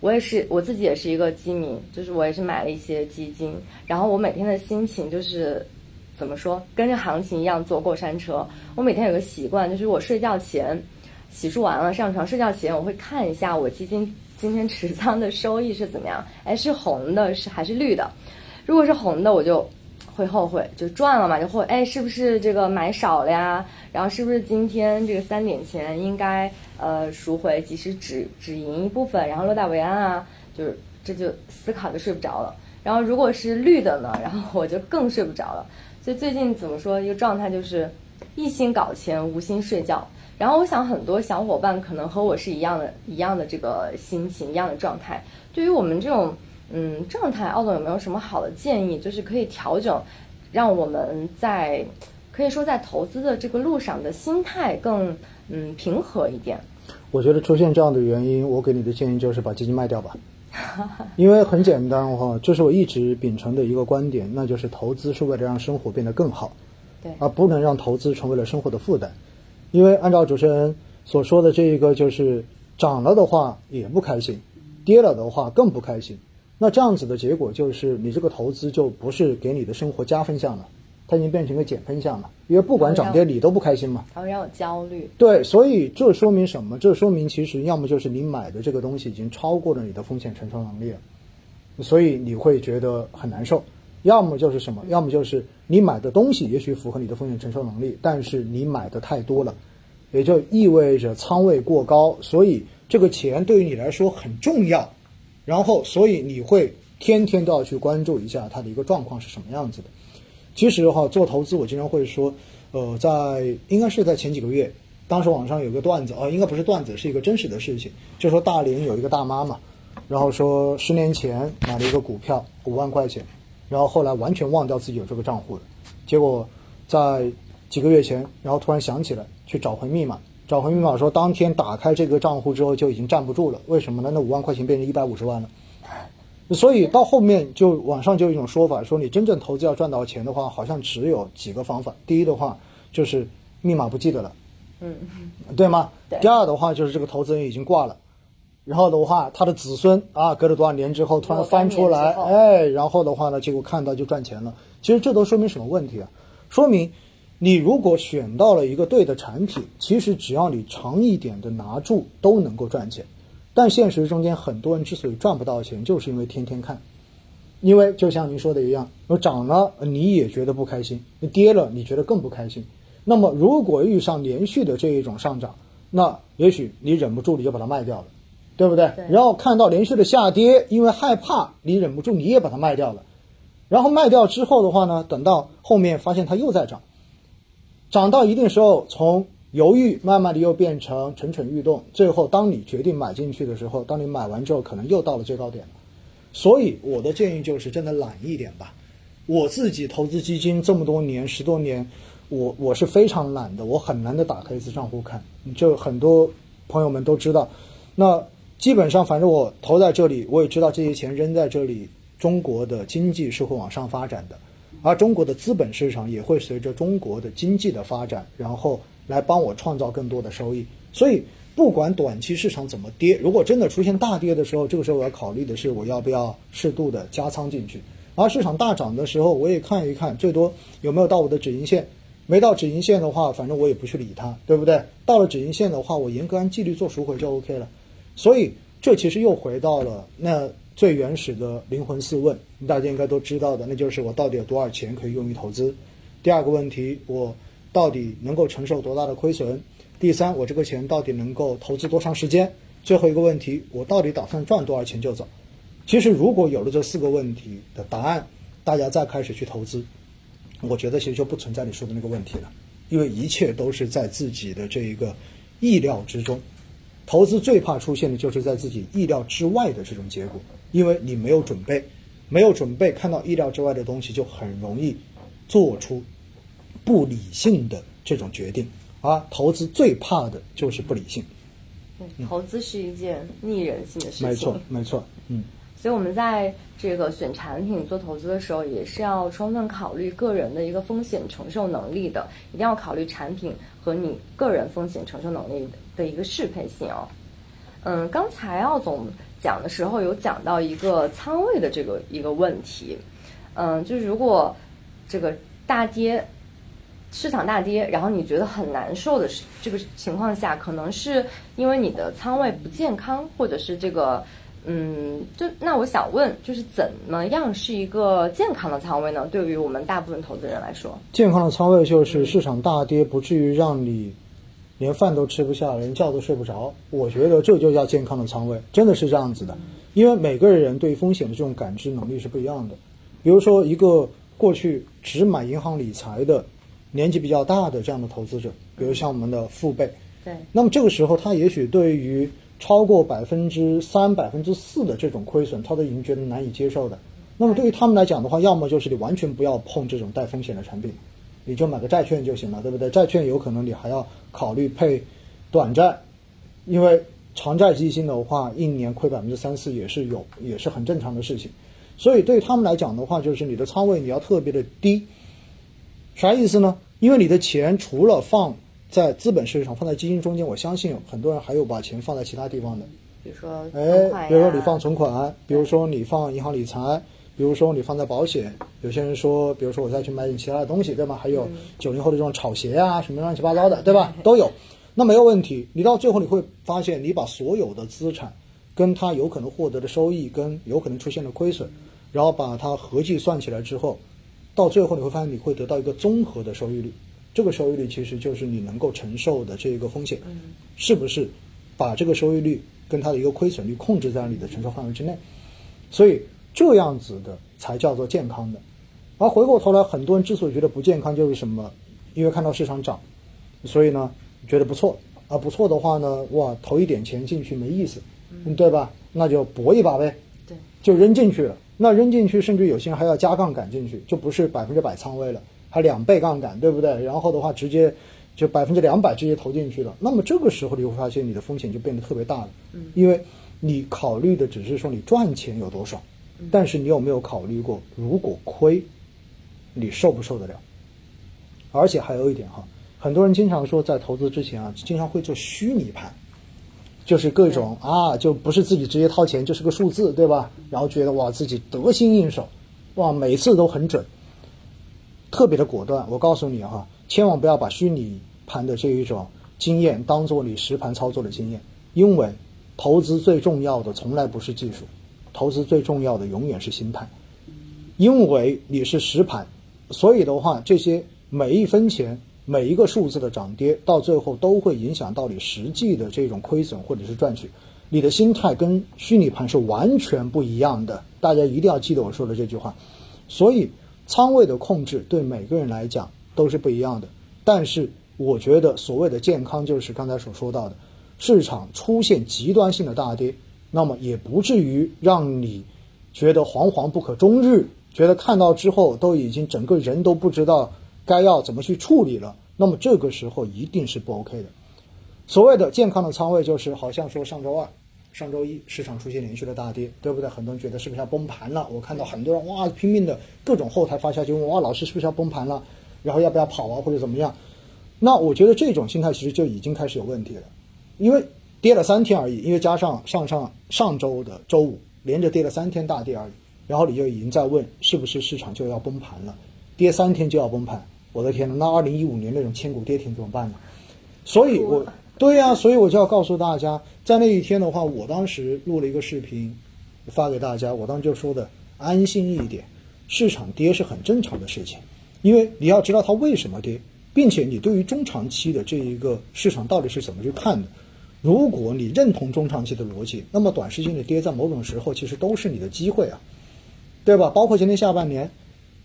我也是我自己也是一个基民，就是我也是买了一些基金，然后我每天的心情就是怎么说，跟着行情一样坐过山车。我每天有个习惯，就是我睡觉前洗漱完了上床睡觉前，我会看一下我基金今天持仓的收益是怎么样，哎，是红的，是还是绿的？如果是红的，我就。会后悔就赚了嘛，就会哎，是不是这个买少了呀？然后是不是今天这个三点前应该呃赎回，及时止止盈一部分，然后落袋为安啊？就是这就思考就睡不着了。然后如果是绿的呢，然后我就更睡不着了。所以最近怎么说一个状态就是一心搞钱，无心睡觉。然后我想很多小伙伴可能和我是一样的，一样的这个心情，一样的状态。对于我们这种。嗯，状态，奥总有没有什么好的建议？就是可以调整，让我们在可以说在投资的这个路上的心态更嗯平和一点。我觉得出现这样的原因，我给你的建议就是把基金卖掉吧。因为很简单哈，这是我一直秉承的一个观点，那就是投资是为了让生活变得更好，对，而不能让投资成为了生活的负担。因为按照主持人所说的这一个，就是涨了的话也不开心，跌了的话更不开心。那这样子的结果就是，你这个投资就不是给你的生活加分项了，它已经变成一个减分项了。因为不管涨跌，你都不开心嘛。它会让我焦虑。对，所以这说明什么？这说明其实要么就是你买的这个东西已经超过了你的风险承受能力了，所以你会觉得很难受；要么就是什么？要么就是你买的东西也许符合你的风险承受能力，但是你买的太多了，也就意味着仓位过高，所以这个钱对于你来说很重要。然后，所以你会天天都要去关注一下它的一个状况是什么样子的。其实哈，做投资我经常会说，呃，在应该是在前几个月，当时网上有个段子啊，应该不是段子，是一个真实的事情，就说大连有一个大妈嘛，然后说十年前买了一个股票五万块钱，然后后来完全忘掉自己有这个账户了，结果在几个月前，然后突然想起来去找回密码。找回密码说，当天打开这个账户之后就已经站不住了。为什么呢？那五万块钱变成一百五十万了。所以到后面就网上就有一种说法，说你真正投资要赚到钱的话，好像只有几个方法。第一的话就是密码不记得了，嗯，对吗？第二的话就是这个投资人已经挂了，然后的话他的子孙啊，隔了多少年之后突然翻出来，哎，然后的话呢，结果看到就赚钱了。其实这都说明什么问题啊？说明。你如果选到了一个对的产品，其实只要你长一点的拿住，都能够赚钱。但现实中间很多人之所以赚不到钱，就是因为天天看。因为就像您说的一样，我涨了你也觉得不开心，跌了你觉得更不开心。那么如果遇上连续的这一种上涨，那也许你忍不住你就把它卖掉了，对不对？然后看到连续的下跌，因为害怕，你忍不住你也把它卖掉了。然后卖掉之后的话呢，等到后面发现它又在涨。涨到一定时候，从犹豫慢慢的又变成蠢蠢欲动，最后当你决定买进去的时候，当你买完之后，可能又到了最高点了。所以我的建议就是，真的懒一点吧。我自己投资基金这么多年，十多年，我我是非常懒的，我很难的打开一次账户看。就很多朋友们都知道，那基本上反正我投在这里，我也知道这些钱扔在这里，中国的经济是会往上发展的。而中国的资本市场也会随着中国的经济的发展，然后来帮我创造更多的收益。所以，不管短期市场怎么跌，如果真的出现大跌的时候，这个时候我要考虑的是我要不要适度的加仓进去。而市场大涨的时候，我也看一看，最多有没有到我的止盈线。没到止盈线的话，反正我也不去理它，对不对？到了止盈线的话，我严格按纪律做赎回就 OK 了。所以，这其实又回到了那。最原始的灵魂四问，大家应该都知道的，那就是我到底有多少钱可以用于投资？第二个问题，我到底能够承受多大的亏损？第三，我这个钱到底能够投资多长时间？最后一个问题，我到底打算赚多少钱就走？其实，如果有了这四个问题的答案，大家再开始去投资，我觉得其实就不存在你说的那个问题了，因为一切都是在自己的这一个意料之中。投资最怕出现的就是在自己意料之外的这种结果。因为你没有准备，没有准备，看到意料之外的东西，就很容易做出不理性的这种决定。啊投资最怕的就是不理性。投资是一件逆人性的事情。没错，没错。嗯。所以，我们在这个选产品做投资的时候，也是要充分考虑个人的一个风险承受能力的，一定要考虑产品和你个人风险承受能力的一个适配性哦。嗯，刚才奥总讲的时候有讲到一个仓位的这个一个问题，嗯，就是如果这个大跌，市场大跌，然后你觉得很难受的这个情况下，可能是因为你的仓位不健康，或者是这个。嗯，就那我想问，就是怎么样是一个健康的仓位呢？对于我们大部分投资人来说，健康的仓位就是市场大跌不至于让你连饭都吃不下，连觉都睡不着。我觉得这就叫健康的仓位，真的是这样子的。因为每个人对风险的这种感知能力是不一样的。比如说，一个过去只买银行理财的年纪比较大的这样的投资者，比如像我们的父辈，对，那么这个时候他也许对于超过百分之三、百分之四的这种亏损，他都已经觉得难以接受的。那么对于他们来讲的话，要么就是你完全不要碰这种带风险的产品，你就买个债券就行了，对不对？债券有可能你还要考虑配短债，因为长债基金的话，一年亏百分之三四也是有，也是很正常的事情。所以对于他们来讲的话，就是你的仓位你要特别的低。啥意思呢？因为你的钱除了放。在资本市场放在基金中间，我相信很多人还有把钱放在其他地方的，比如说哎，比如说你放存款，比如说你放银行理财，比如说你放在保险。有些人说，比如说我再去买点其他的东西，对吧？还有九零后的这种炒鞋啊，什么乱七八糟的，对吧？都有。那没有问题。你到最后你会发现，你把所有的资产跟它有可能获得的收益，跟有可能出现的亏损，然后把它合计算起来之后，到最后你会发现，你会得到一个综合的收益率。这个收益率其实就是你能够承受的这个风险，是不是把这个收益率跟它的一个亏损率控制在你的承受范围之内？所以这样子的才叫做健康的。而回过头来，很多人之所以觉得不健康，就是什么？因为看到市场涨，所以呢觉得不错啊，不错的话呢，哇，投一点钱进去没意思，对吧？那就搏一把呗，对，就扔进去了。那扔进去，甚至有些人还要加杠杆进去，就不是百分之百仓位了。还两倍杠杆，对不对？然后的话，直接就百分之两百直接投进去了。那么这个时候，你会发现你的风险就变得特别大了。嗯，因为你考虑的只是说你赚钱有多少，但是你有没有考虑过，如果亏，你受不受得了？而且还有一点哈，很多人经常说在投资之前啊，经常会做虚拟盘，就是各种啊，就不是自己直接掏钱，就是个数字，对吧？然后觉得哇，自己得心应手，哇，每次都很准。特别的果断，我告诉你哈，千万不要把虚拟盘的这一种经验当做你实盘操作的经验，因为投资最重要的从来不是技术，投资最重要的永远是心态。因为你是实盘，所以的话，这些每一分钱、每一个数字的涨跌，到最后都会影响到你实际的这种亏损或者是赚取。你的心态跟虚拟盘是完全不一样的，大家一定要记得我说的这句话。所以。仓位的控制对每个人来讲都是不一样的，但是我觉得所谓的健康就是刚才所说到的，市场出现极端性的大跌，那么也不至于让你觉得惶惶不可终日，觉得看到之后都已经整个人都不知道该要怎么去处理了，那么这个时候一定是不 OK 的。所谓的健康的仓位就是好像说上周二。上周一市场出现连续的大跌，对不对？很多人觉得是不是要崩盘了？我看到很多人哇拼命的各种后台发消息问哇老师是不是要崩盘了？然后要不要跑啊或者怎么样？那我觉得这种心态其实就已经开始有问题了，因为跌了三天而已，因为加上上上上周的周五连着跌了三天大跌而已，然后你就已经在问是不是市场就要崩盘了？跌三天就要崩盘？我的天呐，那二零一五年那种千股跌停怎么办呢？所以我。对呀，所以我就要告诉大家，在那一天的话，我当时录了一个视频，发给大家。我当时就说的，安心一点，市场跌是很正常的事情，因为你要知道它为什么跌，并且你对于中长期的这一个市场到底是怎么去看的。如果你认同中长期的逻辑，那么短时间的跌在某种时候其实都是你的机会啊，对吧？包括今年下半年。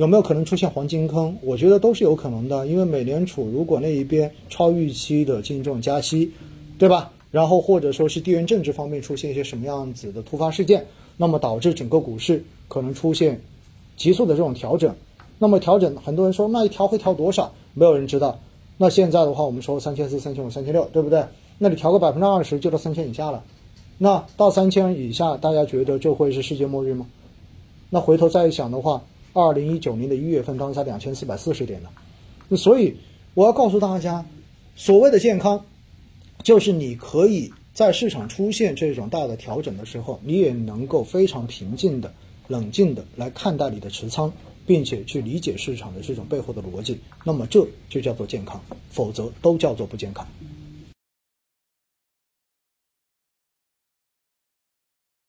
有没有可能出现黄金坑？我觉得都是有可能的，因为美联储如果那一边超预期的进行这种加息，对吧？然后或者说是地缘政治方面出现一些什么样子的突发事件，那么导致整个股市可能出现急速的这种调整。那么调整，很多人说那一调会调多少？没有人知道。那现在的话，我们说三千四、三千五、三千六，对不对？那你调个百分之二十，就到三千以下了。那到三千以下，大家觉得就会是世界末日吗？那回头再一想的话。二零一九年的一月份，当时才两千四百四十点呢。所以我要告诉大家，所谓的健康，就是你可以在市场出现这种大的调整的时候，你也能够非常平静的、冷静的来看待你的持仓，并且去理解市场的这种背后的逻辑，那么这就叫做健康，否则都叫做不健康。